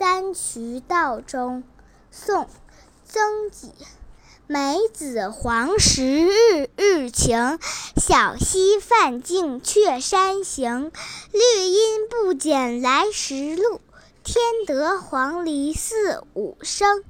三衢道中宋曾几梅子黄时日日晴小溪泛尽却山行绿阴不减来时路添得黄鹂四五声。